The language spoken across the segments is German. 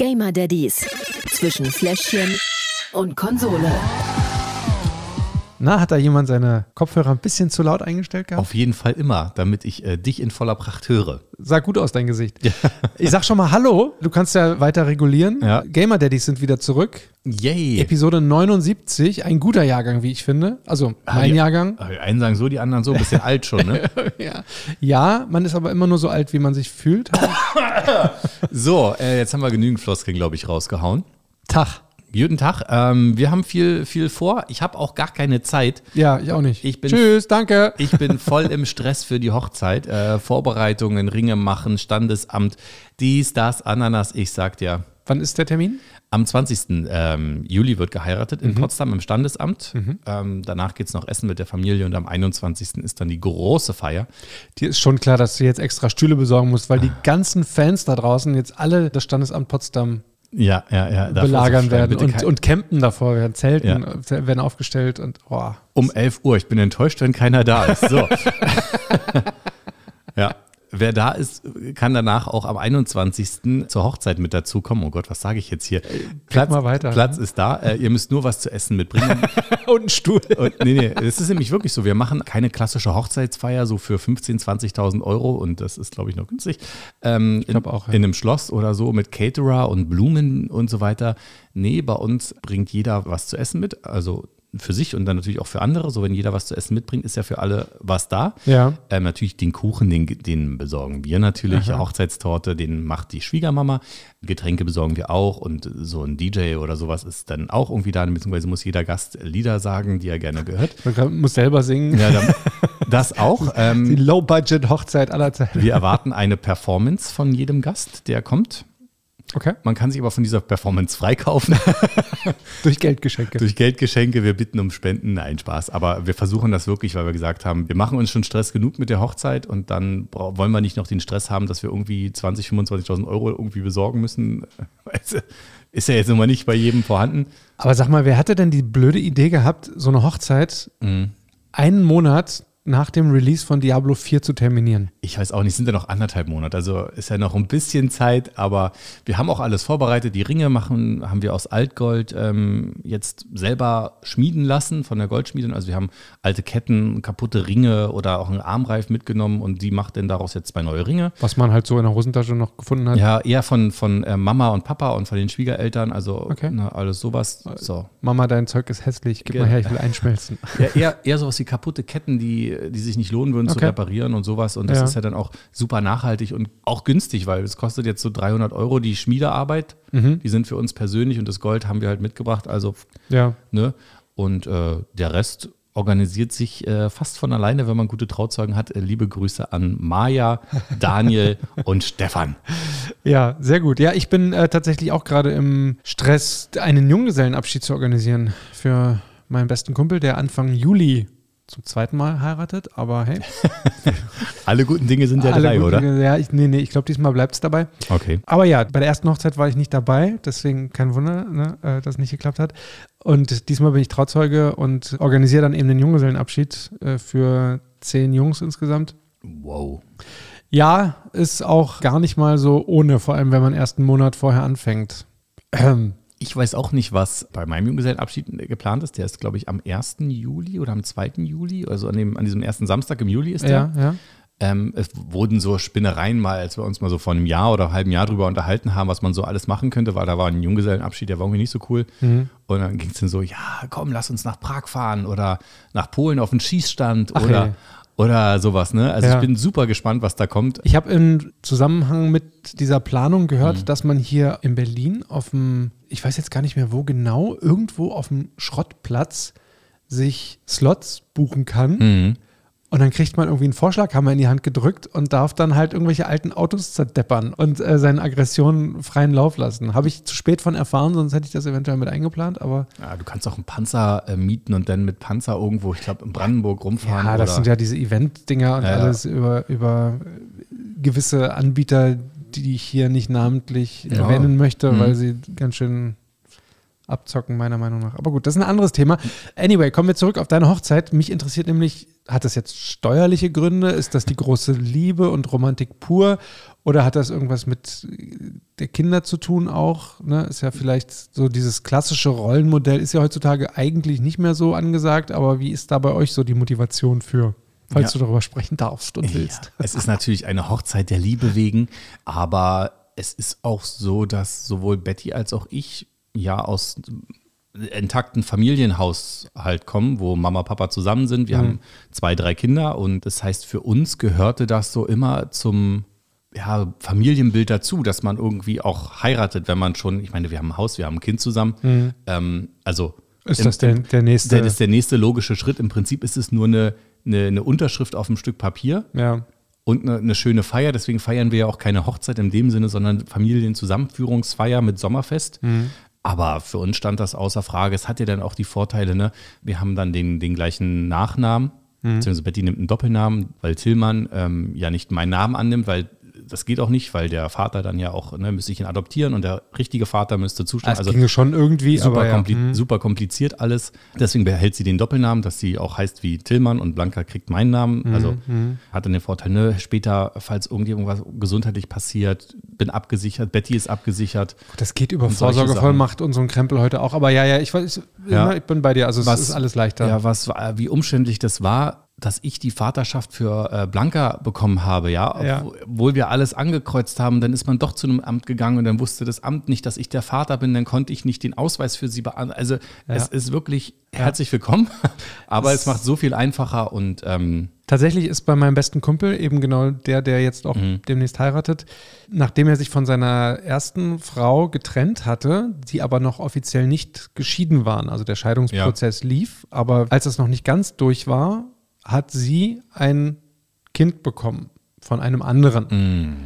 Gamer Daddies zwischen Fläschchen und Konsole. Na, hat da jemand seine Kopfhörer ein bisschen zu laut eingestellt gehabt? Auf jeden Fall immer, damit ich äh, dich in voller Pracht höre. Sah gut aus, dein Gesicht. Ich sag schon mal Hallo. Du kannst ja weiter regulieren. Ja. Gamer Daddies sind wieder zurück. Yay! Episode 79. Ein guter Jahrgang, wie ich finde. Also mein die- Jahrgang. Die einen sagen so, die anderen so, ein bisschen alt schon, ne? Ja. ja, man ist aber immer nur so alt, wie man sich fühlt. So, äh, jetzt haben wir genügend Floskeln, glaube ich, rausgehauen. Tag. Guten Tag. Ähm, wir haben viel, viel vor. Ich habe auch gar keine Zeit. Ja, ich auch nicht. Ich bin- Tschüss, danke. Ich bin voll im Stress für die Hochzeit. Äh, Vorbereitungen, Ringe machen, Standesamt, dies, das, Ananas. Ich sag dir, Wann ist der Termin? am 20. Ähm, Juli wird geheiratet Mhm. in Potsdam im Standesamt. Ähm, danach geht es noch essen mit der Familie und am 21. ist dann die große Feier. Dir ist schon klar, dass du jetzt extra Stühle besorgen musst, weil die ganzen Fans da draußen jetzt alle das Standesamt Potsdam Ja, ja, ja. belagern werden und, und campen davor werden, Zelten Ja. äh, werden aufgestellt und oh. Um 11 Uhr. Ich bin enttäuscht, wenn keiner da ist. So. Wer da ist, kann danach auch am 21. zur Hochzeit mit dazukommen. Oh Gott, was sage ich jetzt hier? Platz, mal weiter. Platz ist da. Äh, ihr müsst nur was zu essen mitbringen. und ein Stuhl. Und, nee, nee, es ist nämlich wirklich so. Wir machen keine klassische Hochzeitsfeier so für 15.000, 20.000 Euro und das ist, glaube ich, noch günstig. Ähm, glaub in, auch, ja. in einem Schloss oder so mit Caterer und Blumen und so weiter. Nee, bei uns bringt jeder was zu essen mit. Also für sich und dann natürlich auch für andere. So, wenn jeder was zu essen mitbringt, ist ja für alle was da. Ja. Ähm, natürlich den Kuchen, den, den besorgen wir natürlich. Hochzeitstorte, den macht die Schwiegermama. Getränke besorgen wir auch und so ein DJ oder sowas ist dann auch irgendwie da, beziehungsweise muss jeder Gast Lieder sagen, die er gerne gehört. Man muss selber singen. Ja, dann, das auch. Die Ähm, Low-Budget-Hochzeit aller Zeiten. wir erwarten eine Performance von jedem Gast, der kommt. Okay. Man kann sich aber von dieser Performance freikaufen Durch Geldgeschenke. durch Geldgeschenke. Wir bitten um Spenden. Nein, Spaß. Aber wir versuchen das wirklich, weil wir gesagt haben, wir machen uns schon Stress genug mit der Hochzeit und dann wollen wir nicht noch den Stress haben, dass wir irgendwie 20.000, 25.000 Euro irgendwie besorgen müssen. Du, Ist ja jetzt mal nicht bei jedem vorhanden. Aber sag mal, wer hatte denn die blöde Idee gehabt, so eine Hochzeit Mhm. einen Monat nach dem Release von Diablo 4 zu terminieren? Ich weiß auch nicht, sind ja noch anderthalb Monate, also ist ja noch ein bisschen Zeit, aber wir haben auch alles vorbereitet. Die Ringe machen, haben wir aus Altgold ähm, jetzt selber schmieden lassen von der Goldschmiedin. Also wir haben alte Ketten, kaputte Ringe oder auch einen Armreif mitgenommen und die macht dann daraus jetzt zwei neue Ringe. Was man halt so in der Hosentasche noch gefunden hat. Ja, eher von, von äh, Mama und Papa und von den Schwiegereltern, also Okay. na, alles sowas. So. Mama, dein Zeug ist hässlich. Gib Genau. mal her, ich will einschmelzen. Ja, eher, eher sowas wie kaputte Ketten, die, die sich nicht lohnen würden zu Okay. reparieren und sowas. Und das Ja. ist ja dann auch super nachhaltig und auch günstig, weil es kostet jetzt so 300 Euro die Schmiedearbeit. Mhm. Die sind für uns persönlich und das Gold haben wir halt mitgebracht. Also, Ja. ne? Und äh, der Rest organisiert sich äh, fast von alleine, wenn man gute Trauzeugen hat. Äh, liebe Grüße an Maja, Daniel und Stefan. Ja, sehr gut. Ja, ich bin äh, tatsächlich auch gerade im Stress, einen Junggesellenabschied zu organisieren für meinen besten Kumpel, der Anfang Juli zum zweiten Mal heiratet. Aber hey, Alle guten Dinge sind ja alle drei, oder? Dinge- Ja, ich, nee, nee, ich glaube, diesmal bleibt es dabei. Okay. Aber ja, bei der ersten Hochzeit war ich nicht dabei, deswegen kein Wunder, ne, äh, dass es nicht geklappt hat. Und diesmal bin ich Trauzeuge und organisiere dann eben den Junggesellenabschied äh, für zehn Jungs insgesamt. Wow. Ja, ist auch gar nicht mal so ohne, vor allem wenn man erst einen Monat vorher anfängt. Ich weiß auch nicht, was bei meinem Junggesellenabschied geplant ist. Der ist, glaube ich, am 1. Juli oder am 2. Juli, also an, dem, an diesem ersten Samstag im Juli ist der. ja, ja. Ähm, es wurden so Spinnereien mal, als wir uns mal so vor einem Jahr oder einem halben Jahr drüber unterhalten haben, was man so alles machen könnte, weil da war ein Junggesellenabschied, der war irgendwie nicht so cool. Mhm. Und dann ging es dann so, ja, komm, lass uns nach Prag fahren oder nach Polen auf einen Schießstand Ach, oder, ey. oder sowas. Ne? Also Ja. ich bin super gespannt, was da kommt. Ich habe im Zusammenhang mit dieser Planung gehört, dass man hier in Berlin auf dem, ich weiß jetzt gar nicht mehr wo genau, irgendwo auf dem Schrottplatz sich Slots buchen kann. Mhm. Und dann kriegt man irgendwie einen Vorschlaghammer in die Hand gedrückt und darf dann halt irgendwelche alten Autos zerdeppern und äh, seine Aggressionen freien Lauf lassen. Habe ich zu spät von erfahren, sonst hätte ich das eventuell mit eingeplant, aber Ja, du kannst auch einen Panzer äh, mieten und dann mit Panzer irgendwo, ich glaube, in Brandenburg rumfahren. ja, das oder sind ja diese Event-Dinger und Ja, ja. alles über, über gewisse Anbieter, die ich hier nicht namentlich Ja. erwähnen möchte, Mhm. weil sie ganz schön abzocken, meiner Meinung nach. Aber gut, das ist ein anderes Thema. Anyway, kommen wir zurück auf deine Hochzeit. Mich interessiert nämlich Hat das jetzt steuerliche Gründe? Ist das die große Liebe und Romantik pur? Oder hat das irgendwas mit der Kinder zu tun auch? Ne? Ist ja vielleicht so dieses klassische Rollenmodell, ist ja heutzutage eigentlich nicht mehr so angesagt, aber wie ist da bei euch so die Motivation für? Falls Ja. du darüber sprechen darfst und willst. Ja, es ist natürlich eine Hochzeit der Liebe wegen, aber es ist auch so, dass sowohl Betty als auch ich ja aus intakten Familienhaushalt kommen, wo Mama, Papa zusammen sind. Wir haben zwei, drei Kinder und das heißt, für uns gehörte das so immer zum ja, Familienbild dazu, dass man irgendwie auch heiratet, wenn man schon, ich meine, wir haben ein Haus, wir haben ein Kind zusammen. Ähm, also Ist im- das der, der nächste? der, das ist der nächste logische Schritt. Im Prinzip ist es nur eine, eine, eine Unterschrift auf einem Stück Papier ja. und eine, eine schöne Feier. Deswegen feiern wir ja auch keine Hochzeit in dem Sinne, sondern Familienzusammenführungsfeier mit Sommerfest. Aber für uns stand das außer Frage. Es hat ja dann auch die Vorteile, ne? Wir haben dann den, den gleichen Nachnamen, beziehungsweise Betty nimmt einen Doppelnamen, weil Tillmann ähm, ja nicht meinen Namen annimmt, weil das geht auch nicht, weil der Vater dann ja auch, ne, müsste ich ihn adoptieren und der richtige Vater müsste zustimmen. Das ginge schon irgendwie, Super, aber ja. kompli hm. super kompliziert alles. Deswegen behält sie den Doppelnamen, dass sie auch heißt wie Tillmann und Blanca kriegt meinen Namen. Mhm, Also hat dann den Vorteil, ne, später, falls irgendwas gesundheitlich passiert, bin abgesichert, Betty ist abgesichert. Das geht über Vorsorgevollmacht und so ein Krempel heute auch. Aber ja, ja, ich weiß, Ja. ne, ich bin bei dir. Also es Was- ist alles leichter. Ja, was war- wie umständlich das war, dass ich die Vaterschaft für äh, Blanca bekommen habe, ja? Ja. Obwohl wir alles angekreuzt haben, dann ist man doch zu einem Amt gegangen und dann wusste das Amt nicht, dass ich der Vater bin, dann konnte ich nicht den Ausweis für sie beantragen. Also es ist wirklich herzlich willkommen, aber es macht so viel einfacher und ähm, Tatsächlich ist bei meinem besten Kumpel eben genau der, der jetzt auch Mhm. demnächst heiratet, nachdem er sich von seiner ersten Frau getrennt hatte, die aber noch offiziell nicht geschieden waren. Also der Scheidungsprozess lief, aber als es noch nicht ganz durch war, hat sie ein Kind bekommen von einem anderen. Mhm.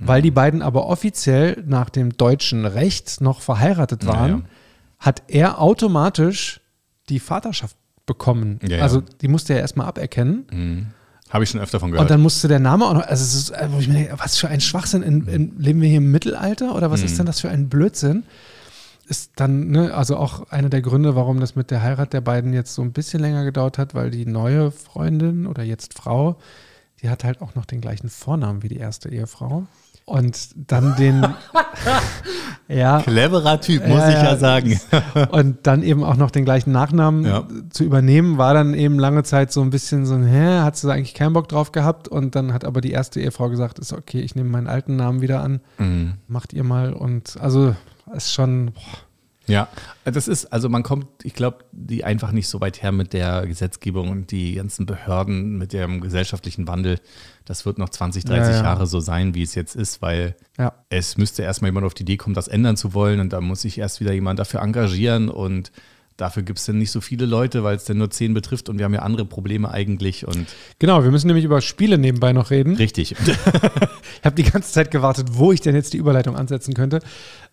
Weil die beiden aber offiziell nach dem deutschen Recht noch verheiratet waren, ja. hat er automatisch die Vaterschaft bekommen. Ja, ja. Also die musste er erstmal aberkennen. habe ich schon öfter von gehört. Und dann musste der Name auch noch, also es ist, was für ein Schwachsinn, in, in, leben wir hier im Mittelalter oder was ist denn das für ein Blödsinn? Ist dann, ne, also auch einer der Gründe, warum das mit der Heirat der beiden jetzt so ein bisschen länger gedauert hat, weil die neue Freundin oder jetzt Frau, die hat halt auch noch den gleichen Vornamen wie die erste Ehefrau. Und dann den, ja, Cleverer Typ, muss Ja, ich ja sagen. und dann eben auch noch den gleichen Nachnamen Ja. zu übernehmen, war dann eben lange Zeit so ein bisschen so, hä, hat sie eigentlich keinen Bock drauf gehabt und dann hat aber die erste Ehefrau gesagt, ist okay, ich nehme meinen alten Namen wieder an, Mhm. macht ihr mal und also ist schon, boah, Ja, das ist, also man kommt, ich glaube, die einfach nicht so weit her mit der Gesetzgebung und die ganzen Behörden, mit dem gesellschaftlichen Wandel. Das wird noch 20, 30 Ja, ja. Jahre so sein, wie es jetzt ist, weil ja. es müsste erstmal jemand auf die Idee kommen, das ändern zu wollen und da muss sich erst wieder jemand dafür engagieren und dafür gibt es dann nicht so viele Leute, weil es dann nur 10 betrifft und wir haben ja andere Probleme eigentlich und Genau, wir müssen nämlich über Spiele nebenbei noch reden. richtig. Ich habe die ganze Zeit gewartet, wo ich denn jetzt die Überleitung ansetzen könnte.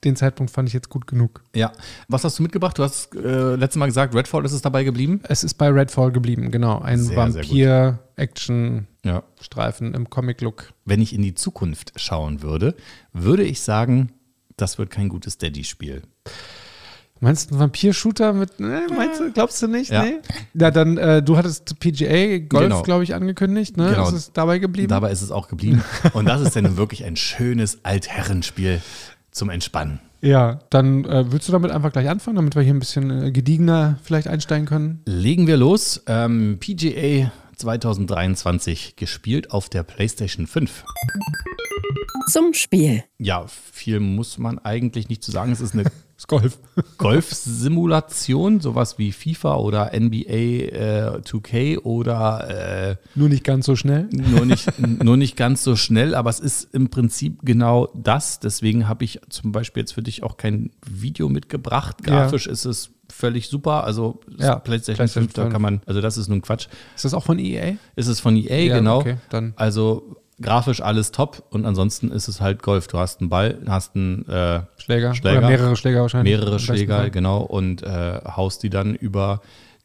Den Zeitpunkt fand ich jetzt gut genug. ja. Was hast du mitgebracht? Du hast äh, letztes Mal gesagt, Redfall ist es dabei geblieben. Es ist bei Redfall geblieben, genau. Ein. Vampir-Action-Streifen Ja. im Comic-Look. wenn ich in die Zukunft schauen würde, würde ich sagen, das wird kein gutes Daddy-Spiel. Meinst du einen Vampir-Shooter mit, ne, meinst du, glaubst du nicht? Ja. Nee? Ja, dann, äh, du hattest PGA Golf, Genau. glaube ich, angekündigt, ne? Genau. Ist es dabei geblieben? Dabei ist es auch geblieben. Und das ist dann wirklich ein schönes Altherrenspiel zum Entspannen. ja, dann äh, willst du damit einfach gleich anfangen, damit wir hier ein bisschen äh, gediegener vielleicht einsteigen können? Legen wir los. Ähm, PGA 2023 gespielt auf der PlayStation 5. Zum Spiel. Ja, viel muss man eigentlich nicht zu sagen. Es ist eine Das Golf. Golfsimulation, sowas wie FIFA oder NBA äh, 2K oder äh, Nur nicht ganz so schnell. nur nicht, nur nicht ganz so schnell, aber es ist im Prinzip genau das. Deswegen habe ich zum Beispiel jetzt für dich auch kein Video mitgebracht. Grafisch ist es völlig super. Also Ja, PlayStation, PlayStation 5, da 5. kann man, also das ist nun Quatsch. Ist das auch von EA? Ist es von EA, Ja, genau. okay, dann. Also grafisch alles top und ansonsten ist es halt Golf. Du hast einen Ball, hast einen äh, Schläger. Schläger. Oder mehrere Schläger wahrscheinlich. mehrere Schläger, Fall. genau, und äh, haust die dann über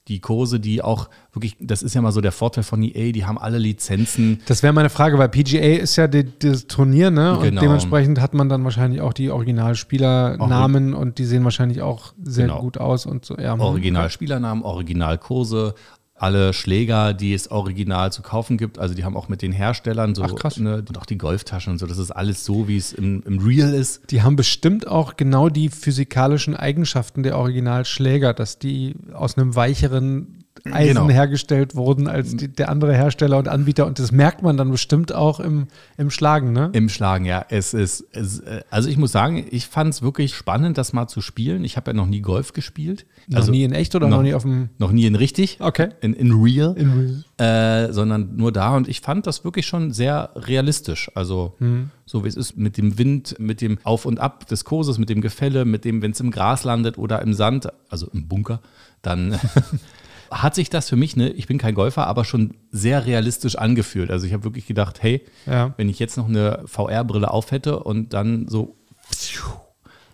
die Kurse, die auch wirklich, das ist ja mal so der Vorteil von EA, die haben alle Lizenzen. Das wäre meine Frage, weil PGA ist ja das Turnier, ne? Und Genau. dementsprechend hat man dann wahrscheinlich auch die Originalspielernamen und die sehen wahrscheinlich auch sehr Genau. gut aus und so. Ja, hm. Original Spielernamen, Original Kurse, alle Schläger, die es original zu kaufen gibt. Also die haben auch mit den Herstellern so Ach, krass. Ne, und auch die Golftaschen und so. Das ist alles so, wie es im, im Real ist. Die haben bestimmt auch genau die physikalischen Eigenschaften der Originalschläger, dass die aus einem weicheren Eisen Genau. hergestellt wurden als die, der andere Hersteller und Anbieter. Und das merkt man dann bestimmt auch im, im Schlagen, ne? Im Schlagen, ja. Es ist, es, äh, also ich muss sagen, ich fand es wirklich spannend, das mal zu spielen. Ich habe ja noch nie Golf gespielt. noch also nie in echt oder noch, nie auf dem. noch nie in richtig. Okay. In, in real. In äh, sondern nur da. Und ich fand das wirklich schon sehr realistisch. Also so wie es ist mit dem Wind, mit dem Auf und Ab des Kurses, mit dem Gefälle, mit dem, wenn es im Gras landet oder im Sand, also im Bunker, dann hat sich das für mich, ne, ich bin kein Golfer, aber schon sehr realistisch angefühlt. Also ich habe wirklich gedacht, hey, Ja. wenn ich jetzt noch eine VR-Brille auf hätte und dann so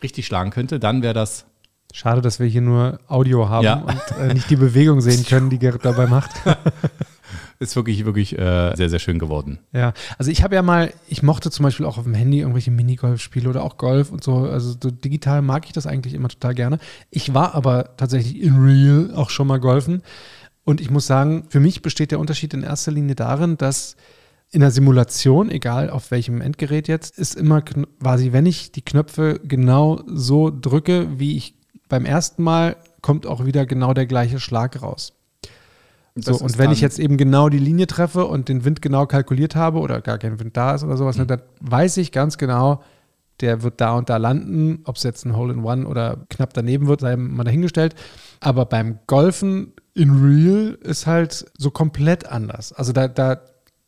richtig schlagen könnte, dann wäre das Schade, dass wir hier nur Audio haben Ja. und äh, nicht die Bewegung sehen können, die Gerrit dabei macht. ist wirklich, wirklich äh, sehr, sehr schön geworden. Ja, also ich habe ja mal, ich mochte zum Beispiel auch auf dem Handy irgendwelche Minigolf-Spiele oder auch Golf und so. Also so digital mag ich das eigentlich immer total gerne. Ich war aber tatsächlich in real auch schon mal golfen. Und ich muss sagen, für mich besteht der Unterschied in erster Linie darin, dass in der Simulation, egal auf welchem Endgerät jetzt, ist immer quasi, wenn ich die Knöpfe genau so drücke, wie ich beim ersten Mal, kommt auch wieder genau der gleiche Schlag raus. So, und wenn ich jetzt eben genau die Linie treffe und den Wind genau kalkuliert habe oder gar kein Wind da ist oder sowas, ne, Mhm. dann weiß ich ganz genau, der wird da und da landen. Ob es jetzt ein Hole in One oder knapp daneben wird, sei mal dahingestellt. Aber beim Golfen in Real ist halt so komplett anders. Also da, da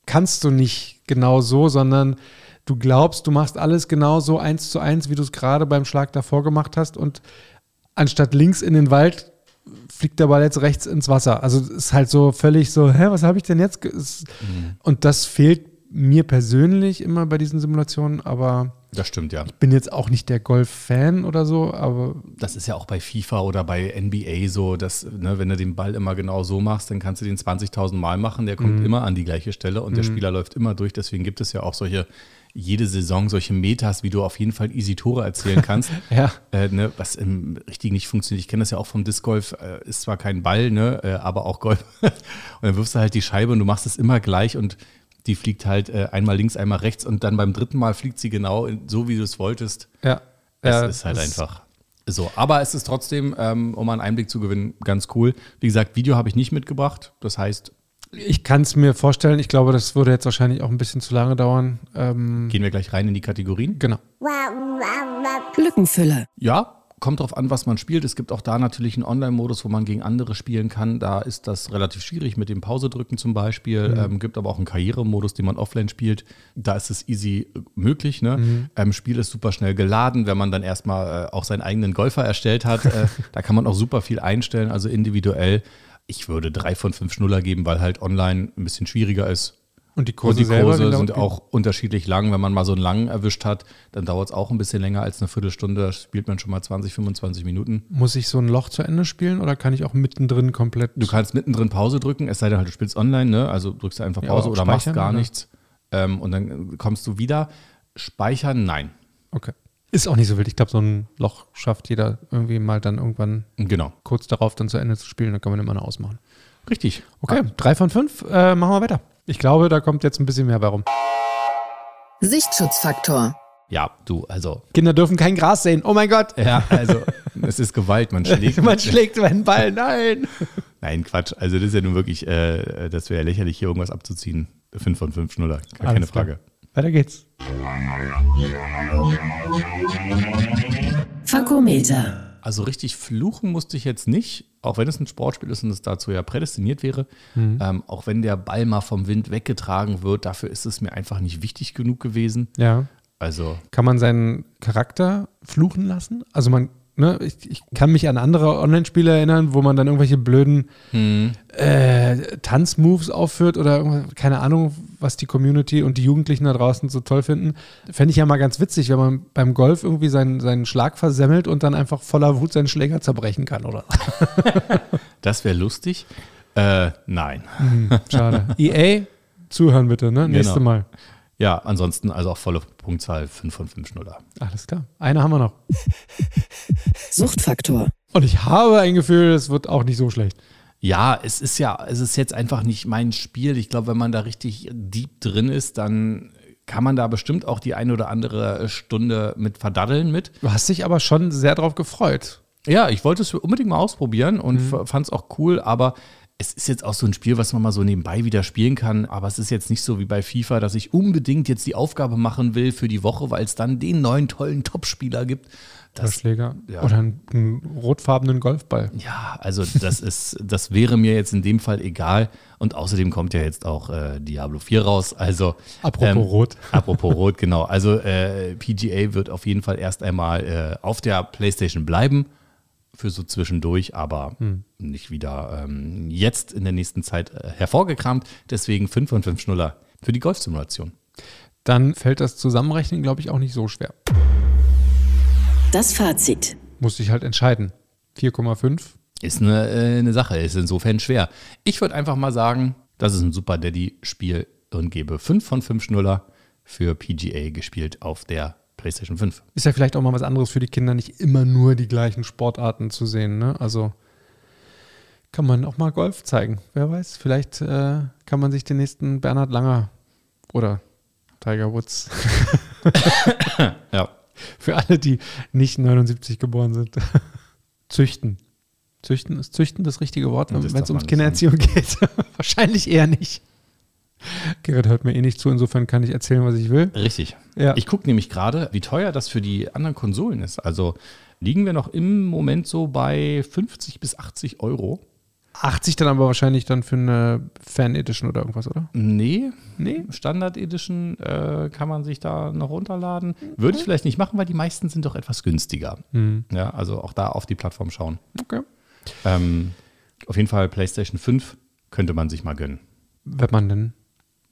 kannst du nicht genau so, sondern du glaubst, du machst alles genau so eins zu eins, wie du es gerade beim Schlag davor gemacht hast und anstatt links in den Wald fliegt der Ball jetzt rechts ins Wasser. Also es ist halt so völlig so, hä, was habe ich denn jetzt? es- Und das fehlt mir persönlich immer bei diesen Simulationen, aber Das stimmt, ja. bin jetzt auch nicht der Golf-Fan oder so, aber Das ist ja auch bei FIFA oder bei NBA so, dass, ne, wenn du den Ball immer genau so machst, dann kannst du den 20.000 Mal machen, der Mhm. kommt immer an die gleiche Stelle und der Spieler läuft immer durch. Deswegen gibt es ja auch solche, jede Saison solche Metas, wie du auf jeden Fall easy Tore erzielen kannst. ja. Äh, ne, was im Richtigen nicht funktioniert. Ich kenne das ja auch vom Disc Golf, äh, ist zwar kein Ball, ne, äh, aber auch Golf. und dann wirfst du halt die Scheibe und du machst es immer gleich und die fliegt halt äh, einmal links, einmal rechts und dann beim dritten Mal fliegt sie genau so, wie du es wolltest. Ja. Es Ja, ist halt das- einfach so. Aber es ist trotzdem, ähm, um einen Einblick zu gewinnen, ganz cool. Wie gesagt, Video habe ich nicht mitgebracht. Das heißt, Ich kann es mir vorstellen. Ich glaube, das würde jetzt wahrscheinlich auch ein bisschen zu lange dauern. Ähm, gehen wir gleich rein in die Kategorien. genau. Lückenfüller. Ja, kommt drauf an, was man spielt. Es gibt auch da natürlich einen Online-Modus, wo man gegen andere spielen kann. Da ist das relativ schwierig mit dem Pause-Drücken zum Beispiel. Ähm, gibt aber auch einen Karrieremodus, den man offline spielt. Da ist es easy äh, möglich. Ne? Ähm, Spiel ist super schnell geladen, wenn man dann erstmal äh, auch seinen eigenen Golfer erstellt hat. äh, da kann man auch super viel einstellen, also individuell. Ich würde drei von fünf Schnuller geben, weil halt online ein bisschen schwieriger ist. Und die Und Kurse, die selber, Kurse sind auch unterschiedlich lang. Wenn man mal so einen langen erwischt hat, dann dauert es auch ein bisschen länger als eine Viertelstunde. Da spielt man schon mal 20, 25 Minuten. Muss ich so ein Loch zu Ende spielen oder kann ich auch mittendrin komplett? Du kannst mittendrin Pause drücken, es sei denn halt, du spielst online, ne? Also drückst du einfach Ja, Pause auch oder machst gar oder? nichts. Ähm, und dann kommst du wieder. Speichern, nein. Okay. Ist auch nicht so wild. Ich glaube, so ein Loch schafft jeder irgendwie mal dann irgendwann Genau. kurz darauf dann zu Ende zu spielen. Dann kann man immer noch ausmachen. Richtig. Okay, drei von fünf. Äh, machen wir weiter. Ich glaube, da kommt jetzt ein bisschen mehr bei rum. Sichtschutzfaktor. Ja, du, also. Kinder dürfen kein Gras sehen. Oh mein Gott. Ja, also, es ist Gewalt, man schlägt. Man schlägt meinen Ball. Nein. Nein, Quatsch. Also, das ist ja nun wirklich, äh, das wäre ja lächerlich, hier irgendwas abzuziehen. Fünf von fünf Schnuller, gar keine Alles klar. Weiter geht's. Fakometer. Also richtig fluchen musste ich jetzt nicht, auch wenn es ein Sportspiel ist und es dazu ja prädestiniert wäre. Ähm, auch wenn der Ball mal vom Wind weggetragen wird, dafür ist es mir einfach nicht wichtig genug gewesen. Ja. Also Kann man seinen Charakter fluchen lassen? Also man, ne, ich, ich kann mich an andere Online-Spiele erinnern, wo man dann irgendwelche blöden äh, Tanzmoves aufführt oder keine Ahnung, was die Community und die Jugendlichen da draußen so toll finden. Fände ich ja mal ganz witzig, wenn man beim Golf irgendwie seinen, seinen Schlag versemmelt und dann einfach voller Wut seinen Schläger zerbrechen kann, oder? das wäre lustig. Äh, nein. Schade. EA, zuhören bitte, ne? Nächste Genau. Mal. Ja, ansonsten also auch volle Punktzahl 5 von 5 Schnuller. Alles klar. Eine haben wir noch. Suchtfaktor. Und ich habe ein Gefühl, es wird auch nicht so schlecht. Ja, es ist ja, es ist jetzt einfach nicht mein Spiel. Ich glaube, wenn man da richtig deep drin ist, dann kann man da bestimmt auch die eine oder andere Stunde mit verdaddeln mit. Du hast dich aber schon sehr drauf gefreut. Ja, ich wollte es unbedingt mal ausprobieren und mhm. fand es auch cool, aber es ist jetzt auch so ein Spiel, was man mal so nebenbei wieder spielen kann, aber es ist jetzt nicht so wie bei FIFA, dass ich unbedingt jetzt die Aufgabe machen will für die Woche, weil es dann den neuen tollen Topspieler gibt. Das, Schläger. Ja. Oder einen, einen, rotfarbenen Golfball. Ja, also das ist, das wäre mir jetzt in dem Fall egal. Und außerdem kommt ja jetzt auch äh, Diablo 4 raus. Also apropos ähm, Rot. Apropos Rot, genau. Also äh, PGA wird auf jeden Fall erst einmal äh, auf der PlayStation bleiben für so zwischendurch, aber hm. nicht wieder ähm, jetzt in der nächsten Zeit äh, hervorgekramt. Deswegen 5 von 5 Schnuller für die Golfsimulation. Dann fällt das Zusammenrechnen, glaube ich, auch nicht so schwer. Das Fazit. Musste ich halt entscheiden. 4,5. Ist eine, äh, eine Sache, ist insofern schwer. Ich würde einfach mal sagen, das ist ein Super Daddy-Spiel und gebe 5 von 5 Schnuller für PGA gespielt auf der PlayStation 5. Ist ja vielleicht auch mal was anderes für die Kinder, nicht immer nur die gleichen Sportarten zu sehen. Ne? Also kann man auch mal Golf zeigen. Wer weiß, vielleicht äh, kann man sich den nächsten Bernhard Langer oder Tiger Woods. ja. Für alle, die nicht 79 geboren sind. Züchten. Züchten ist Züchten das richtige Wort, wenn es ums Kindererziehung geht? Wahrscheinlich eher nicht. Gerrit hört mir eh nicht zu, insofern kann ich erzählen, was ich will. Richtig. Ja. Ich gucke nämlich gerade, wie teuer das für die anderen Konsolen ist. Also liegen wir noch im Moment so bei 50 bis 80 Euro. 80 dann aber wahrscheinlich dann für eine Fan Edition oder irgendwas, oder? Nee, nee. Standard Edition äh, kann man sich da noch runterladen. Würde ich vielleicht nicht machen, weil die meisten sind doch etwas günstiger. Mhm. Ja, also auch da auf die Plattform schauen. Okay. Ähm, auf jeden Fall PlayStation 5 könnte man sich mal gönnen. Wenn man denn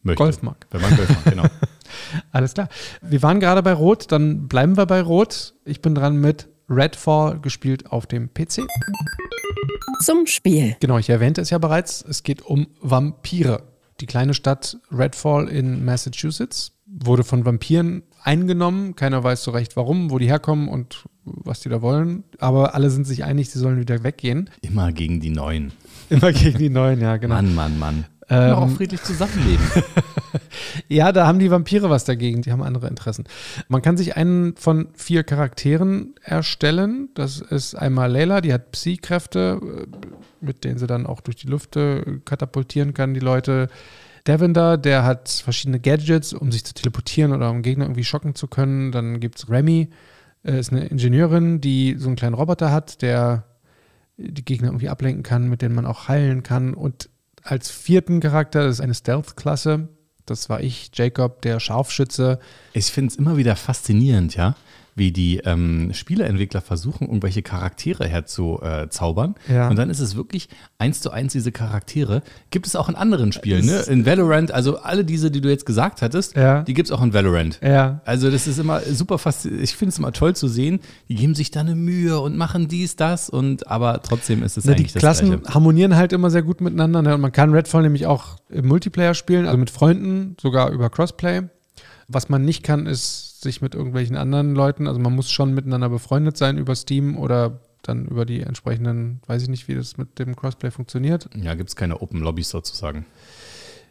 Möchte. Golf mag. Wenn man Golf mag, genau. Alles klar. Wir waren gerade bei Rot, dann bleiben wir bei Rot. Ich bin dran mit Redfall, gespielt auf dem PC. Zum Spiel. Genau, ich erwähnte es ja bereits. Es geht um Vampire. Die kleine Stadt Redfall in Massachusetts wurde von Vampiren eingenommen. Keiner weiß so recht warum, wo die herkommen und was die da wollen. Aber alle sind sich einig, sie sollen wieder weggehen. Immer gegen die Neuen. Immer gegen die Neuen, ja, genau. Mann, Mann, Mann. Ähm, auch friedlich zusammenleben. ja, da haben die Vampire was dagegen. Die haben andere Interessen. Man kann sich einen von vier Charakteren erstellen. Das ist einmal Layla, die hat Psi-Kräfte, äh, mit denen sie dann auch durch die Lüfte katapultieren kann, die Leute. Devender, der hat verschiedene Gadgets, um sich zu teleportieren oder um Gegner irgendwie schocken zu können. Dann gibt es Remy, äh, ist eine Ingenieurin, die so einen kleinen Roboter hat, der die Gegner irgendwie ablenken kann, mit denen man auch heilen kann. Und als vierten Charakter, das ist eine Stealth-Klasse. Das war ich, Jacob, der Scharfschütze. Ich finde es immer wieder faszinierend, ja, wie die ähm, Spieleentwickler versuchen, irgendwelche Charaktere herzuzaubern. Ja. Und dann ist es wirklich eins zu eins diese Charaktere. Gibt es auch in anderen Spielen, ne? In Valorant, also alle diese, die du jetzt gesagt hattest, ja. die gibt es auch in Valorant. Ja. Also das ist immer super faszinierend. Ich finde es immer toll zu sehen. Die geben sich da eine Mühe und machen dies, das und aber trotzdem ist es Na, eigentlich die Klassen das Gleiche. harmonieren halt immer sehr gut miteinander. Ne? Und man kann Redfall nämlich auch im Multiplayer spielen, also mit Freunden, sogar über Crossplay. Was man nicht kann, ist sich mit irgendwelchen anderen Leuten, also man muss schon miteinander befreundet sein über Steam oder dann über die entsprechenden, weiß ich nicht, wie das mit dem Crossplay funktioniert. Ja, gibt es keine Open Lobbys sozusagen.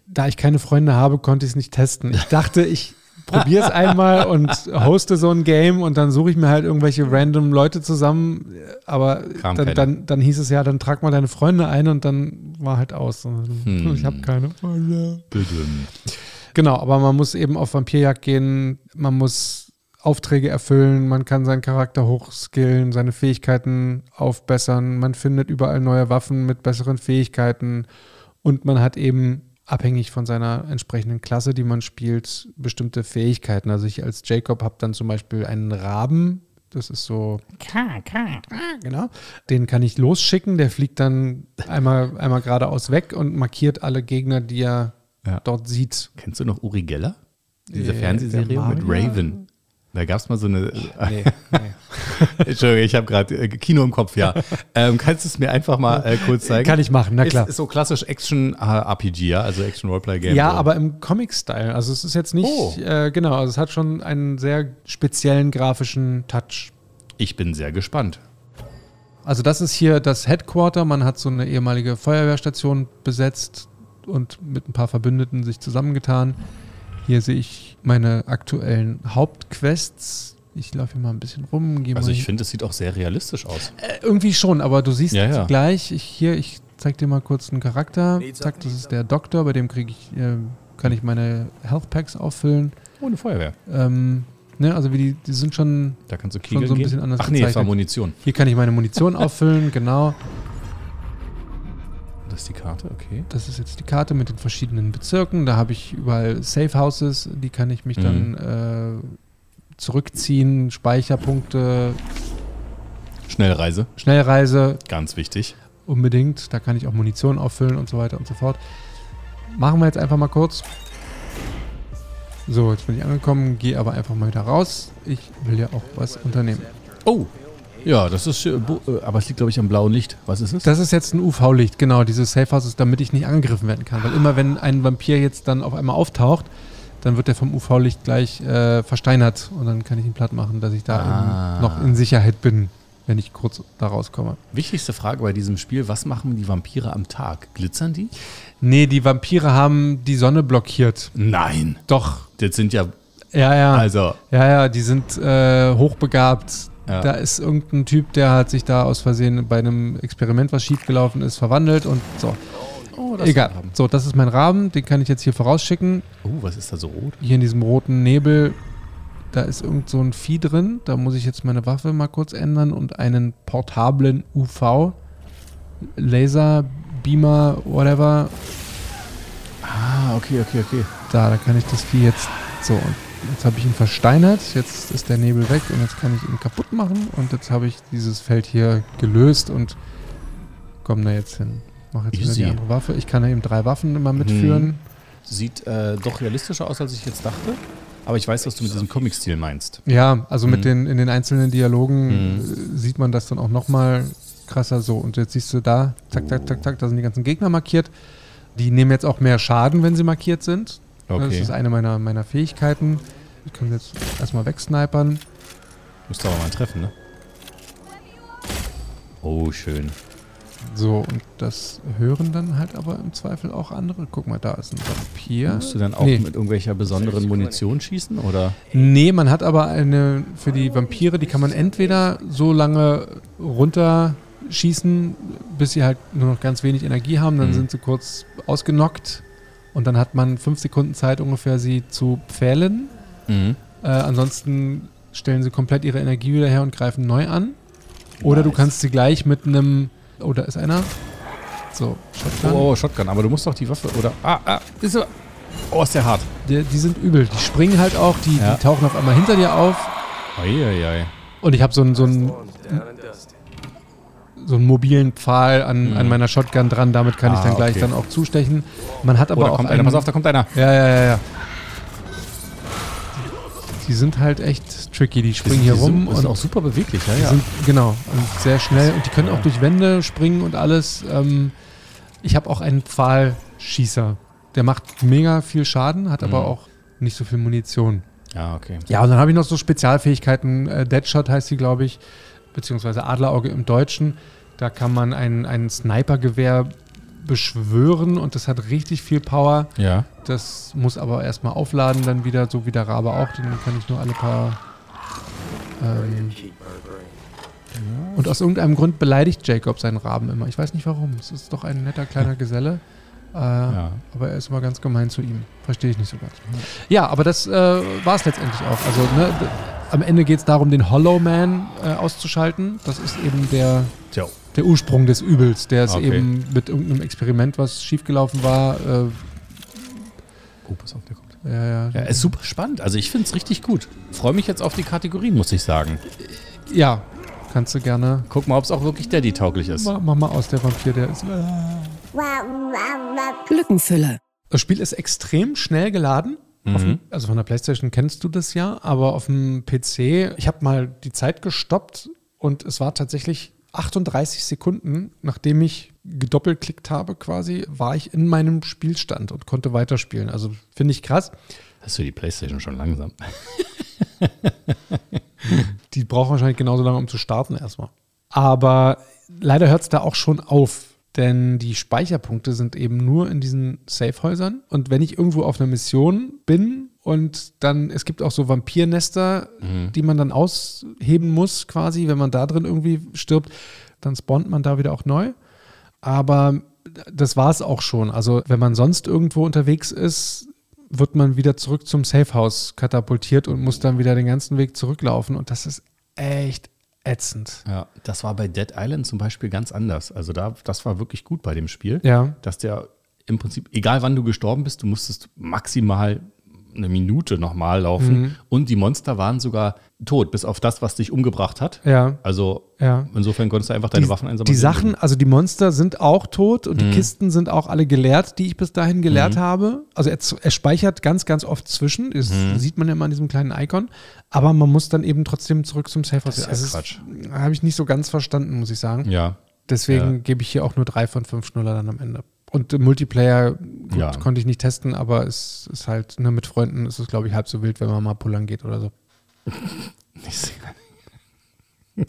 Da ich keine Freunde habe, konnte ich es nicht testen. Ich dachte, ich probiere es einmal und hoste so ein Game und dann suche ich mir halt irgendwelche random Leute zusammen. Aber dann, dann, dann, hieß es ja, dann trag mal deine Freunde ein und dann war halt aus. Hm. Ich habe keine Freunde. Bitte. Genau, aber man muss eben auf Vampirjagd gehen, man muss Aufträge erfüllen, man kann seinen Charakter hochskillen, seine Fähigkeiten aufbessern, man findet überall neue Waffen mit besseren Fähigkeiten und man hat eben abhängig von seiner entsprechenden Klasse, die man spielt, bestimmte Fähigkeiten. Also ich als Jacob habe dann zum Beispiel einen Raben, das ist so. K, K. Genau. Den kann ich losschicken. Der fliegt dann einmal, einmal geradeaus weg und markiert alle Gegner, die er ja. dort sieht. Kennst du noch Uri Geller? Diese äh, Fernsehserie mit Raven. Da gab es mal so eine. Nee, nee. Entschuldigung, ich habe gerade äh, Kino im Kopf, ja. Ähm, kannst du es mir einfach mal äh, kurz zeigen? Kann ich machen, na klar. Ist, ist so klassisch Action-RPG, ja, also Action-Roleplay-Game. Ja, aber im Comic-Style. Also es ist jetzt nicht, oh. äh, genau, also es hat schon einen sehr speziellen grafischen Touch. Ich bin sehr gespannt. Also das ist hier das Headquarter. Man hat so eine ehemalige Feuerwehrstation besetzt und mit ein paar Verbündeten sich zusammengetan. Hier sehe ich meine aktuellen Hauptquests. Ich laufe hier mal ein bisschen rum. gehe Also ich finde, es sieht auch sehr realistisch aus. äh, irgendwie schon, aber du siehst Ja, ja. gleich, ich, hier, ich zeig dir mal kurz einen Charakter. Zack, das ist der Doktor, bei dem kriege ich, äh, kann ich meine Health Packs auffüllen. Ohne Feuerwehr. Ähm, ne, also wie die, die sind schon, Da kannst du Schon Kegeln so ein gehen. bisschen anders Ach nee, es war gezeichnet. Munition. hier kann ich meine Munition auffüllen, genau. Das ist die Karte, okay. Das ist jetzt die Karte mit den verschiedenen Bezirken. Da habe ich überall Safe Houses, die kann ich mich dann äh, zurückziehen, Speicherpunkte, Schnellreise, Schnellreise, ganz wichtig. unbedingt. Da kann ich auch Munition auffüllen und so weiter und so fort. Machen wir jetzt einfach mal kurz. So, jetzt bin ich angekommen, gehe aber einfach mal wieder raus. Ich will ja auch was unternehmen. Oh, ja, das ist. Bu- äh, Aber es liegt, glaube ich, am blauen Licht. Was ist es? Das ist jetzt ein UV-Licht, genau. Dieses Safe House ist, damit ich nicht angegriffen werden kann. Weil immer, wenn ein Vampir jetzt dann auf einmal auftaucht, dann wird er vom UV-Licht gleich äh, versteinert und dann kann ich ihn platt machen, dass ich da Ah. noch in Sicherheit bin, wenn ich kurz da rauskomme. Wichtigste Frage bei diesem Spiel: Was machen die Vampire am Tag? Glitzern die? Nee, die Vampire haben die Sonne blockiert. Nein. Doch. Das sind ja, Ja, ja. also, Ja, ja, die sind äh, hochbegabt. Ja. Da ist irgendein Typ, der hat sich da aus Versehen bei einem Experiment, was schiefgelaufen ist, verwandelt und so. oh, Egal. So, das ist mein Rahmen, den kann ich jetzt hier vorausschicken. Oh, was ist da so rot? Hier in diesem roten Nebel, da ist irgend so ein Vieh drin. Da muss ich jetzt meine Waffe mal kurz ändern und einen portablen UV, Laser, Beamer, whatever. Ah, okay, okay, okay. Da, da kann ich das Vieh jetzt so. Und jetzt habe ich ihn versteinert. Jetzt ist der Nebel weg und jetzt kann ich ihn kaputt machen. Und jetzt habe ich dieses Feld hier gelöst und komme da jetzt hin. Mache jetzt wieder die andere Waffe. Ich kann ja eben drei Waffen immer mitführen. Sieht äh, doch realistischer aus, als ich jetzt dachte. Aber ich weiß, was du mit diesem Comic-Stil meinst. Ja, also mit Mhm. den in den einzelnen Dialogen Mhm. sieht man das dann auch nochmal krasser so. Und jetzt siehst du da, zack, zack, zack, zack, da sind die ganzen Gegner markiert. Die nehmen jetzt auch mehr Schaden, wenn sie markiert sind. Das Okay. ist eine meiner, meiner Fähigkeiten. Ich kann jetzt erstmal wegsnipern. Musst du aber mal treffen, ne? Oh, schön. So, und das hören dann halt aber im Zweifel auch andere. Guck mal, da ist ein Vampir. Musst du dann auch Nee. mit irgendwelcher besonderen Munition schießen? Oder? Nee, man hat aber eine für die Vampire, die kann man entweder so lange runterschießen, bis sie halt nur noch ganz wenig Energie haben, dann Mhm. sind sie kurz ausgenockt und dann hat man fünf Sekunden Zeit ungefähr, sie zu pfählen. Mhm. Äh, ansonsten stellen sie komplett ihre Energie wieder her und greifen neu an. Oder du Nice. kannst sie gleich mit einem. Oh, da ist einer. So, Shotgun. Oh, oh, Shotgun. Aber du musst doch die Waffe, oder? Ah, ah, ist so. Oh, ist der hart. Die, die sind übel. Die springen halt auch, die, Ja. die tauchen auf einmal hinter dir auf. Eieiei. Und ich habe so einen so einen- so einen mobilen Pfahl an, Mhm. an meiner Shotgun dran. Damit kann ich Ah, dann gleich okay. dann auch zustechen. Man hat Oh, aber da auch kommt einer. einen, Pass auf, da kommt einer. Ja, ja, ja, ja. Die sind halt echt tricky. Die springen hier die rum und sind auch super beweglich, ja, Die ja. sind, genau, und sehr schnell. Und die können auch durch Wände springen und alles. Ähm, ich habe auch einen Pfahlschießer. Der macht mega viel Schaden, hat aber Mhm. auch nicht so viel Munition. Ja, okay. Ja, und dann habe ich noch so Spezialfähigkeiten. Äh, Deadshot heißt die, glaube ich, beziehungsweise Adlerauge im Deutschen. Da kann man ein, ein Snipergewehr beschwören und das hat richtig viel Power. Ja. Das muss aber erstmal aufladen, dann wieder, so wie der Rabe auch. Den kann ich nur alle paar. Ähm, und aus irgendeinem Grund beleidigt Jacob seinen Raben immer. Ich weiß nicht warum. Es ist doch ein netter kleiner Geselle. Äh, Ja. Aber er ist immer ganz gemein zu ihm. Verstehe ich nicht so ganz. Ja, aber das äh, war es letztendlich auch. Also ne, am Ende geht es darum, den Hollow Man äh, auszuschalten. Das ist eben der, Tja. Der Ursprung des Übels. Der ist Okay. eben mit irgendeinem Experiment, was schiefgelaufen war. Äh, Oh, pass auf, der kommt. ja, ja, Ja, ist super spannend. Also ich finde es richtig gut. Freue mich jetzt auf die Kategorien, muss ich sagen. Ja, kannst du gerne. Guck mal, ob es auch wirklich Daddy-tauglich ist. Mach, mach mal aus, der Vampir, der ist. Lückenfüller. Das Spiel ist extrem schnell geladen. Auf Mhm. dem, also von der PlayStation kennst du das ja, aber auf dem PC, ich habe mal die Zeit gestoppt und es war tatsächlich 38 Sekunden, nachdem ich gedoppelklickt habe quasi, war ich in meinem Spielstand und konnte weiterspielen. Also finde ich krass. Hast du die Playstation schon langsam? Die braucht wahrscheinlich genauso lange, um zu starten erstmal. Aber leider hört es da auch schon auf. Denn die Speicherpunkte sind eben nur in diesen Safehäusern. Und wenn ich irgendwo auf einer Mission bin und dann, es gibt auch so Vampirnester, Mhm. die man dann ausheben muss, quasi, wenn man da drin irgendwie stirbt, dann spawnt man da wieder auch neu. Aber das war es auch schon. Also, wenn man sonst irgendwo unterwegs ist, wird man wieder zurück zum Safehouse katapultiert und muss dann wieder den ganzen Weg zurücklaufen. Und das ist echt ätzend. Ja, das war bei Dead Island zum Beispiel ganz anders. Also da, das war wirklich gut bei dem Spiel. Ja. Dass der im Prinzip, egal wann du gestorben bist, du musstest maximal eine Minute nochmal laufen. Mhm. Und die Monster waren sogar tot, bis auf das, was dich umgebracht hat. Ja. Also Ja. insofern konntest du einfach deine die, Waffen einsammeln. Die Sachen, also die Monster sind auch tot und Mhm. die Kisten sind auch alle geleert, die ich bis dahin geleert habe. Also er, er speichert ganz, ganz oft zwischen. Das Mhm. sieht man ja immer an diesem kleinen Icon. Aber man muss dann eben trotzdem zurück zum Safehouse. Das ist ja Also Quatsch. Habe ich nicht so ganz verstanden, muss ich sagen. Ja. Deswegen Ja. gebe ich hier auch nur drei von fünf Schnuller dann am Ende. Und Multiplayer gut, Ja. konnte ich nicht testen, aber es ist halt, ne, mit Freunden ist es, glaube ich, halb so wild, wenn man mal pullern geht oder so. Nicht sehr-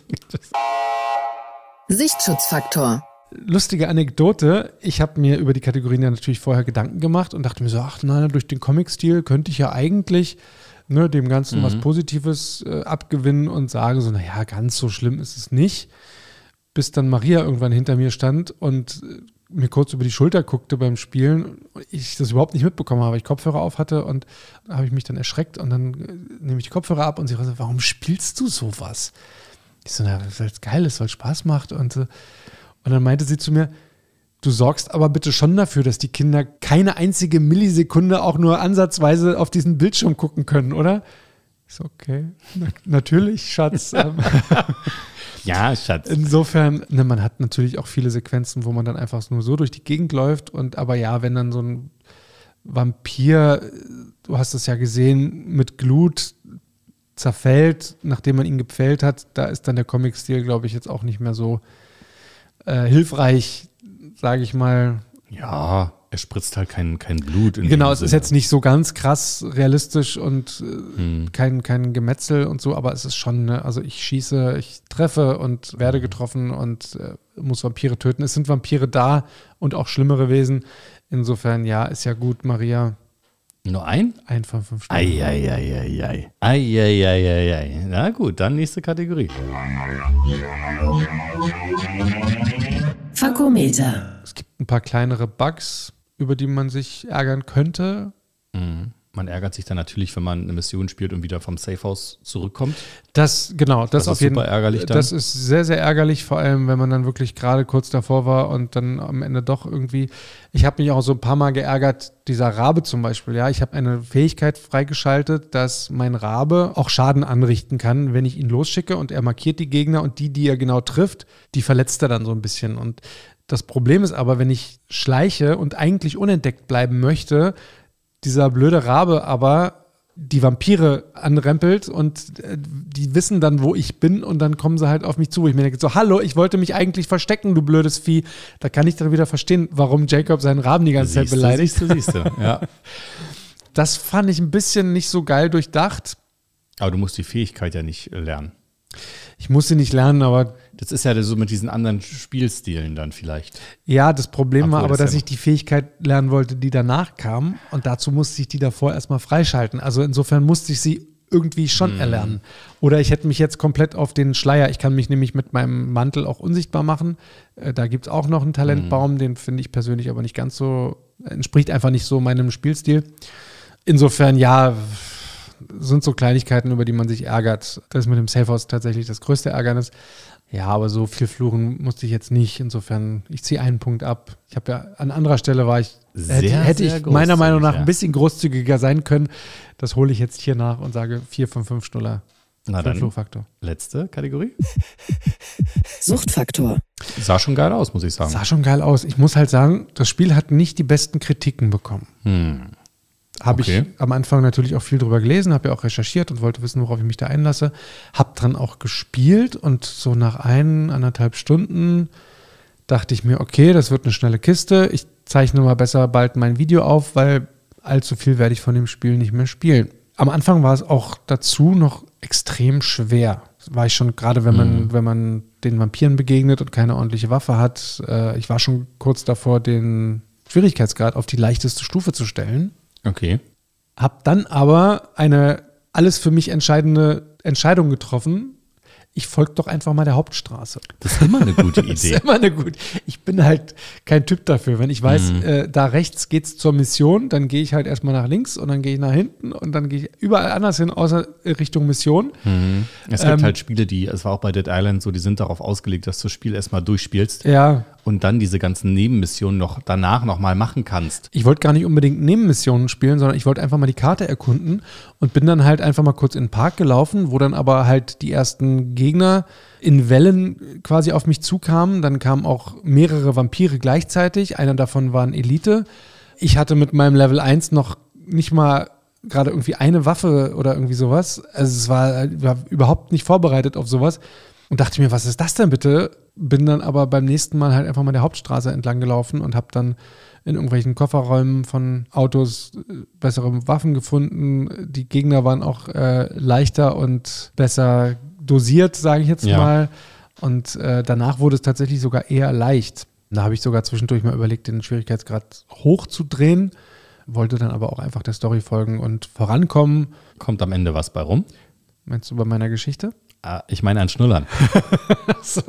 Sichtschutzfaktor. lustige Anekdote. Ich habe mir über die Kategorien ja natürlich vorher Gedanken gemacht und dachte mir so, ach nein, durch den Comic-Stil könnte ich ja eigentlich ne, dem Ganzen was Positives äh, abgewinnen und sagen so, naja, ganz so schlimm ist es nicht. Bis dann Maria irgendwann hinter mir stand und äh, mir kurz über die Schulter guckte beim Spielen und ich das überhaupt nicht mitbekommen habe, weil ich Kopfhörer auf hatte und habe ich mich dann erschreckt und dann äh, nehme ich die Kopfhörer ab und sie so, warum spielst du sowas? Ich so, na, weil es geil ist, weil es Spaß macht und äh, und dann meinte sie zu mir, du sorgst aber bitte schon dafür, dass die Kinder keine einzige Millisekunde auch nur ansatzweise auf diesen Bildschirm gucken können, oder? So, okay. Na, natürlich, Schatz. Ähm, Ja, Schatz. Insofern, ne, man hat natürlich auch viele Sequenzen, wo man dann einfach nur so durch die Gegend läuft. Und aber ja, wenn dann so ein Vampir, du hast es ja gesehen, mit Glut zerfällt, nachdem man ihn gepfählt hat, da ist dann der Comic-Stil, glaube ich, jetzt auch nicht mehr so äh, hilfreich, sage ich mal. Ja, er spritzt halt kein, kein Blut. in Genau, es ist Sinne. jetzt nicht so ganz krass realistisch und äh, Hm. kein, kein Gemetzel und so, aber es ist schon, ne, also ich schieße, ich treffe und werde getroffen und äh, muss Vampire töten. Es sind Vampire da und auch schlimmere Wesen. Insofern, ja, ist ja gut, Maria. Nur ein? Ein von fünf Stunden. Eieieiei. Eieieiei. Na gut, dann nächste Kategorie. Fakometer. Es gibt ein paar kleinere Bugs, über die man sich ärgern könnte. Mhm. Man ärgert sich dann natürlich, wenn man eine Mission spielt und wieder vom Safehouse zurückkommt. Das, genau, das, Das auf ist jeden super ärgerlich dann. Das ist sehr, sehr ärgerlich, vor allem, wenn man dann wirklich gerade kurz davor war und dann am Ende doch irgendwie. Ich habe mich auch so ein paar Mal geärgert, dieser Rabe zum Beispiel. Ja, ich habe eine Fähigkeit freigeschaltet, dass mein Rabe auch Schaden anrichten kann, wenn ich ihn losschicke und er markiert die Gegner und die, die er genau trifft, die verletzt er dann so ein bisschen. Und das Problem ist aber, wenn ich schleiche und eigentlich unentdeckt bleiben möchte, dieser blöde Rabe aber die Vampire anrempelt und äh, die wissen dann, wo ich bin und dann kommen sie halt auf mich zu. Ich mir denke so, hallo, ich wollte mich eigentlich verstecken, du blödes Vieh. Da kann ich dann wieder verstehen, warum Jacob seinen Raben die ganze Zeit Siehste, beleidigt. Siehste, siehste. Ja. Das fand ich ein bisschen nicht so geil durchdacht. Aber du musst die Fähigkeit ja nicht äh, lernen. Ich muss sie nicht lernen, aber Das ist ja so mit diesen anderen Spielstilen dann vielleicht. ja, das Problem war Obwohl aber, das dass ja ich die Fähigkeit lernen wollte, die danach kam und dazu musste ich die davor erstmal freischalten. Also insofern musste ich sie irgendwie schon Mhm. erlernen. Oder ich hätte mich jetzt komplett auf den Schleier, ich kann mich nämlich mit meinem Mantel auch unsichtbar machen. Äh, Da gibt es auch noch einen Talentbaum, Mhm. den finde ich persönlich aber nicht ganz so, entspricht einfach nicht so meinem Spielstil. Insofern, ja, sind so Kleinigkeiten, über die man sich ärgert. Das ist mit dem Safehouse tatsächlich das größte Ärgernis. Ja, aber so viel fluchen musste ich jetzt nicht. Insofern, ich ziehe einen Punkt ab. Ich habe ja an anderer Stelle war ich, Sehr, hätte, hätte sehr ich meiner Meinung nach ja. ein bisschen großzügiger sein können. Das hole ich jetzt hier nach und sage 4 von 5 Schnuller Na dann, Fluchfaktor. letzte Kategorie. Suchtfaktor. Sah schon geil aus, muss ich sagen. Sah schon geil aus. Ich muss halt sagen, das Spiel hat nicht die besten Kritiken bekommen. Hm. Habe Okay. ich am Anfang natürlich auch viel drüber gelesen, habe ja auch recherchiert und wollte wissen, worauf ich mich da einlasse. Habe dran auch gespielt und so nach ein, anderthalb Stunden dachte ich mir, okay, das wird eine schnelle Kiste. Ich zeichne mal besser bald mein Video auf, weil allzu viel werde ich von dem Spiel nicht mehr spielen. Am Anfang war es auch dazu noch extrem schwer. war ich schon, gerade wenn man, wenn man den Vampiren begegnet und keine ordentliche Waffe hat, äh, ich war schon kurz davor, den Schwierigkeitsgrad auf die leichteste Stufe zu stellen. Okay. Hab dann aber eine alles für mich entscheidende Entscheidung getroffen. Ich folge doch einfach mal der Hauptstraße. Das ist immer eine gute Das ist Idee. immer eine gute. Ich bin halt kein Typ dafür. Wenn ich weiß, Mhm. äh, da rechts geht's zur Mission, dann gehe ich halt erstmal nach links und dann gehe ich nach hinten und dann gehe ich überall anders hin, außer Richtung Mission. Es gibt Ähm, halt Spiele, die, es war auch bei Dead Island so, die sind darauf ausgelegt, dass du das Spiel erstmal durchspielst Ja, und dann diese ganzen Nebenmissionen noch danach nochmal machen kannst. ich wollte gar nicht unbedingt Nebenmissionen spielen, sondern ich wollte einfach mal die Karte erkunden und bin dann halt einfach mal kurz in den Park gelaufen, wo dann aber halt die ersten Gegner in Wellen quasi auf mich zukamen. Dann kamen auch mehrere Vampire gleichzeitig. Einer davon war ein Elite. Ich hatte mit meinem Level 1 noch nicht mal gerade irgendwie eine Waffe oder irgendwie sowas. Also es war, war überhaupt nicht vorbereitet auf sowas. Und dachte mir, was ist das denn bitte? Bin dann aber beim nächsten Mal halt einfach mal der Hauptstraße entlang gelaufen und habe dann in irgendwelchen Kofferräumen von Autos äh, bessere Waffen gefunden. Die Gegner waren auch äh, leichter und besser dosiert, sage ich jetzt Ja. mal. Und äh, danach wurde es tatsächlich sogar eher leicht. Da habe ich sogar zwischendurch mal überlegt, den Schwierigkeitsgrad hochzudrehen, wollte dann aber auch einfach der Story folgen und vorankommen. Kommt am Ende was bei rum? Meinst du bei meiner Geschichte? Ah, Ich meine an Schnullern. So.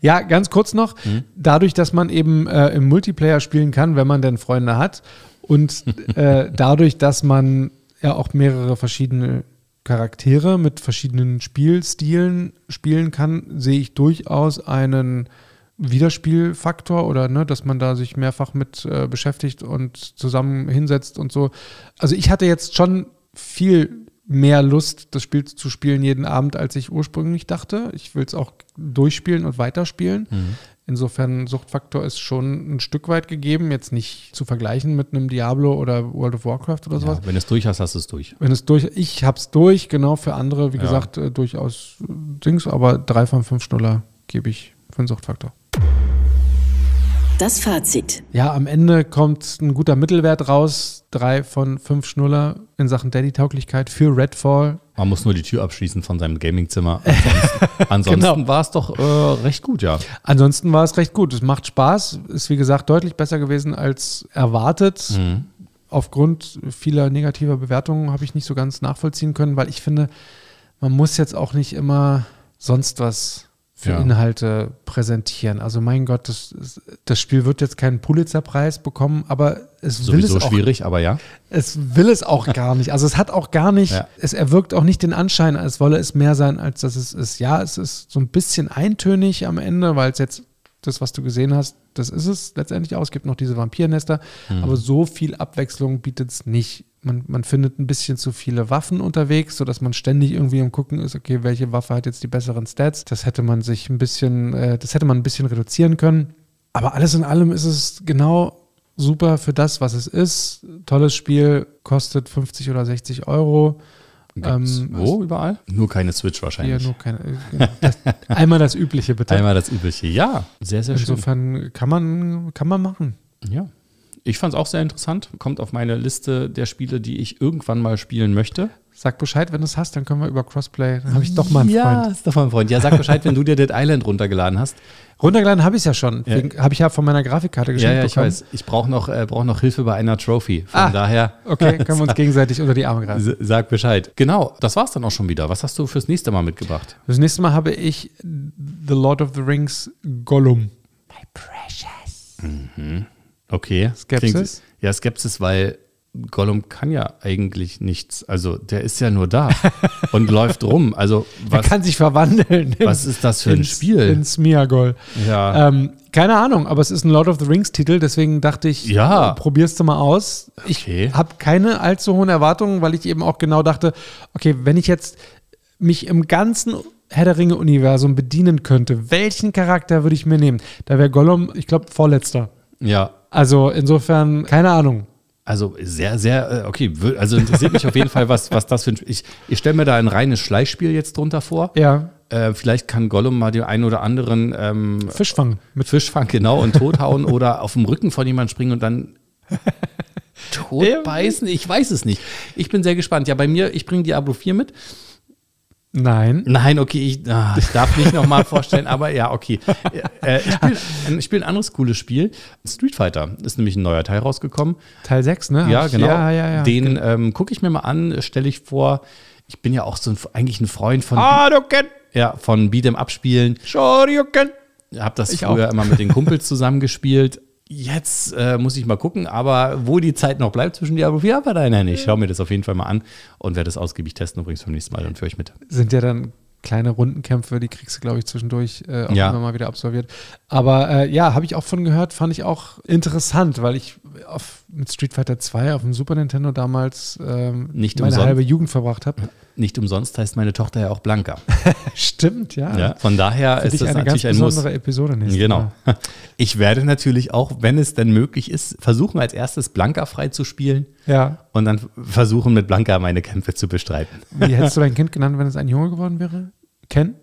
Ja, ganz kurz noch. Dadurch, dass man eben äh, im Multiplayer spielen kann, wenn man denn Freunde hat, und äh, dadurch, dass man ja auch mehrere verschiedene Charaktere mit verschiedenen Spielstilen spielen kann, sehe ich durchaus einen Wiederspielfaktor oder ne, dass man da sich mehrfach mit äh, beschäftigt und zusammen hinsetzt und so. Also ich hatte jetzt schon viel mehr Lust, das Spiel zu spielen jeden Abend, als ich ursprünglich dachte. Ich will es auch durchspielen und weiterspielen. Insofern Suchtfaktor ist schon ein Stück weit gegeben, jetzt nicht zu vergleichen mit einem Diablo oder World of Warcraft oder sowas. Ja, wenn du es durch hast, hast du es durch. Wenn es durch, ich hab's durch, genau für andere, wie Ja. gesagt, äh, durchaus äh, Dings, aber drei von fünf Schnuller gebe ich für den Suchtfaktor. Das Fazit. Ja, am Ende kommt ein guter Mittelwert raus. Drei von fünf Schnuller in Sachen Daddy-Tauglichkeit für Redfall. Man muss nur die Tür abschließen von seinem Gamingzimmer. Ansonsten, ansonsten Genau. war es doch äh, recht gut, ja. Ansonsten war es recht gut. Es macht Spaß. Ist wie gesagt deutlich besser gewesen als erwartet. Mhm. Aufgrund vieler negativer Bewertungen habe ich nicht so ganz nachvollziehen können, weil ich finde, man muss jetzt auch nicht immer sonst was für Ja. Inhalte präsentieren. Also mein Gott, das, das Spiel wird jetzt keinen Pulitzer-Preis bekommen, aber es will Sowieso es auch schwierig, aber ja. es will es auch gar nicht. Also es hat auch gar nicht, Ja. es erwirkt auch nicht den Anschein, als wolle es mehr sein, als dass es ist. Ja, es ist so ein bisschen eintönig am Ende, weil es jetzt das, was du gesehen hast, das ist es letztendlich auch. Es gibt noch diese Vampirnester, aber so viel Abwechslung bietet es nicht. Man, man findet ein bisschen zu viele Waffen unterwegs, sodass man ständig irgendwie am Gucken ist, okay, welche Waffe hat jetzt die besseren Stats. Das hätte man sich ein bisschen, äh, das hätte man ein bisschen reduzieren können. Aber alles in allem ist es genau super für das, was es ist. Tolles Spiel, kostet 50 oder 60 Euro. Gibt's Ähm, wo überall? Nur keine Switch wahrscheinlich. nur keine, äh, das, einmal das Übliche bitte. Einmal das Übliche. Ja, sehr, sehr schön. Insofern kann man, kann man machen. Ja. Ich fand es auch sehr interessant. Kommt auf meine Liste der Spiele, die ich irgendwann mal spielen möchte. Sag Bescheid, wenn du es hast, dann können wir über Crossplay. Dann habe ich doch mal einen ja, Freund. ist doch mal ein Freund. Ja, sag Bescheid, wenn du dir Dead Island runtergeladen hast. Runtergeladen habe ich es ja schon. Ja. Habe ich ja von meiner Grafikkarte Ja, geschenkt ja, ich bekommen. weiß. Ich brauche noch, äh, brauch noch Hilfe bei einer Trophy. Von Ah. daher Okay, können wir uns gegenseitig unter die Arme greifen. sag Bescheid. Genau, das war's dann auch schon wieder. Was hast du fürs nächste Mal mitgebracht? Das nächste Mal habe ich The Lord of the Rings Gollum. My precious. Okay. Skepsis? Klingt- ja, Skepsis, weil Gollum kann ja eigentlich nichts. Also der ist ja nur da und läuft rum. Also Er was, kann sich verwandeln. was ist das für ein ins, Spiel? Ins Miagol. ja. Ähm, keine Ahnung, aber es ist ein Lord of the Rings Titel, deswegen dachte ich, Ja. probierst du mal aus. Ich Okay. habe keine allzu hohen Erwartungen, weil ich eben auch genau dachte, okay, wenn ich jetzt mich im ganzen Herr der Ringe-Universum bedienen könnte, welchen Charakter würde ich mir nehmen? Da wäre Gollum, ich glaube, vorletzter. ja. Also insofern, keine Ahnung. Also sehr, sehr, äh, okay, also interessiert mich auf jeden Fall, was, was das für ein Spiel Ich, ich stelle mir da ein reines Schleichspiel jetzt drunter vor. Ja, Äh, vielleicht kann Gollum mal den einen oder anderen ähm, Fischfang. mit Fisch fangen, genau, und tothauen oder auf dem Rücken von jemandem springen und dann totbeißen. Ich weiß es nicht. Ich bin sehr gespannt. Ja, bei mir, ich bringe Diablo 4 mit. Nein. Nein, okay, ich, ah, ich darf nicht nochmal vorstellen, aber ja, okay. Äh, ich spiele ein, spiel ein anderes cooles Spiel. Street Fighter ist nämlich ein neuer Teil rausgekommen. Teil 6, ne? Ja, Hab genau. Ja, ja, ja. Den ähm, gucke ich mir mal an, stelle ich vor. Ich bin ja auch so ein, eigentlich ein Freund von, Hadouken! ja, von Beat'em Up spielen. Shoryuken! Habe das Ich früher auch. immer mit den Kumpels zusammengespielt. Jetzt äh, muss ich mal gucken, aber wo die Zeit noch bleibt zwischen Diablo 4, aber nein, nein, ich schaue mir das auf jeden Fall mal an und werde das ausgiebig testen übrigens beim nächsten Mal dann für euch mit. Sind ja dann kleine Rundenkämpfe, die kriegst du, glaube ich, zwischendurch äh, auch Ja. immer mal wieder absolviert. Aber äh, ja, habe ich auch von gehört, fand ich auch interessant, weil ich auf, mit Street Fighter 2 auf dem Super Nintendo damals ähm, Nicht meine halbe Jugend verbracht habe. Nicht umsonst heißt meine Tochter ja auch Blanca. Stimmt, ja. Ja, von daher Für ist das eine ganz natürlich ein Muss. besondere Episode nächstes Genau. Mal. Ich werde natürlich auch, wenn es denn möglich ist, versuchen als erstes Blanca frei zu spielen Ja. und dann versuchen mit Blanca meine Kämpfe zu bestreiten. Wie hättest du dein Kind genannt, wenn es ein Junge geworden wäre? Ken?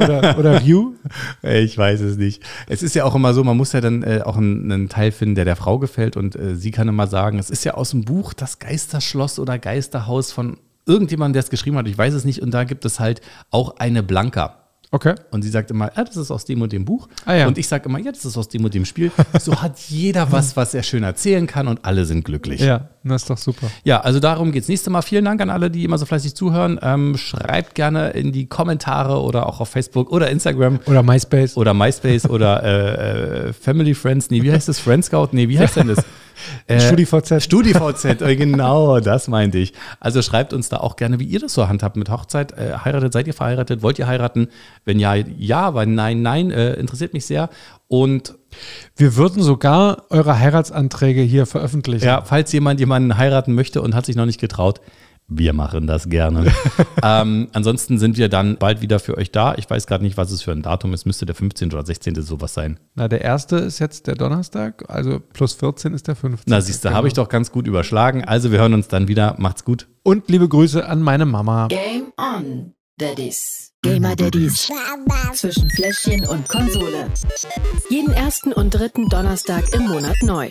Oder, oder Ryu? Ich weiß es nicht. Es ist ja auch immer so, man muss ja dann äh, auch einen, einen Teil finden, der der Frau gefällt und äh, sie kann immer sagen, es ist ja aus dem Buch das Geisterschloss oder Geisterhaus von irgendjemandem, der es geschrieben hat, ich weiß es nicht und da gibt es halt auch eine Blanca. Okay. Und sie sagt immer, ja, das ist aus dem und dem Buch. Ah, ja. Und ich sage immer, ja, das ist aus dem und dem Spiel. So hat jeder was, was er schön erzählen kann und alle sind glücklich. Ja, das ist doch super. Ja, also darum geht's nächste Mal. Vielen Dank an alle, die immer so fleißig zuhören. Ähm, schreibt gerne in die Kommentare oder auch auf Facebook oder Instagram Oder MySpace. oder MySpace oder äh, äh, Family Friends. Nee, wie heißt das? Friend Scout? Nee, wie heißt denn das? Äh, StudiVZ. StudiVZ, äh, genau, das meinte ich. Also schreibt uns da auch gerne, wie ihr das so handhabt mit Hochzeit. Äh, heiratet, seid ihr verheiratet? Wollt ihr heiraten? Wenn ja, ja, wenn nein, nein, äh, interessiert mich sehr. Und Wir würden sogar eure Heiratsanträge hier veröffentlichen. Ja, falls jemand jemanden heiraten möchte und hat sich noch nicht getraut, wir machen das gerne. ähm, ansonsten sind wir dann bald wieder für euch da. Ich weiß gerade nicht, was es für ein Datum ist. Müsste der 15. oder 16. sowas sein. Na, der erste ist jetzt der Donnerstag, also plus 14 ist der 15. Na, siehst du, habe ich doch ganz gut überschlagen. Also, wir hören uns dann wieder. Macht's gut. Und liebe Grüße an meine Mama. Game on, Daddies. Gamer Daddies. Zwischen Fläschchen und Konsole. Jeden ersten und dritten Donnerstag im Monat neu.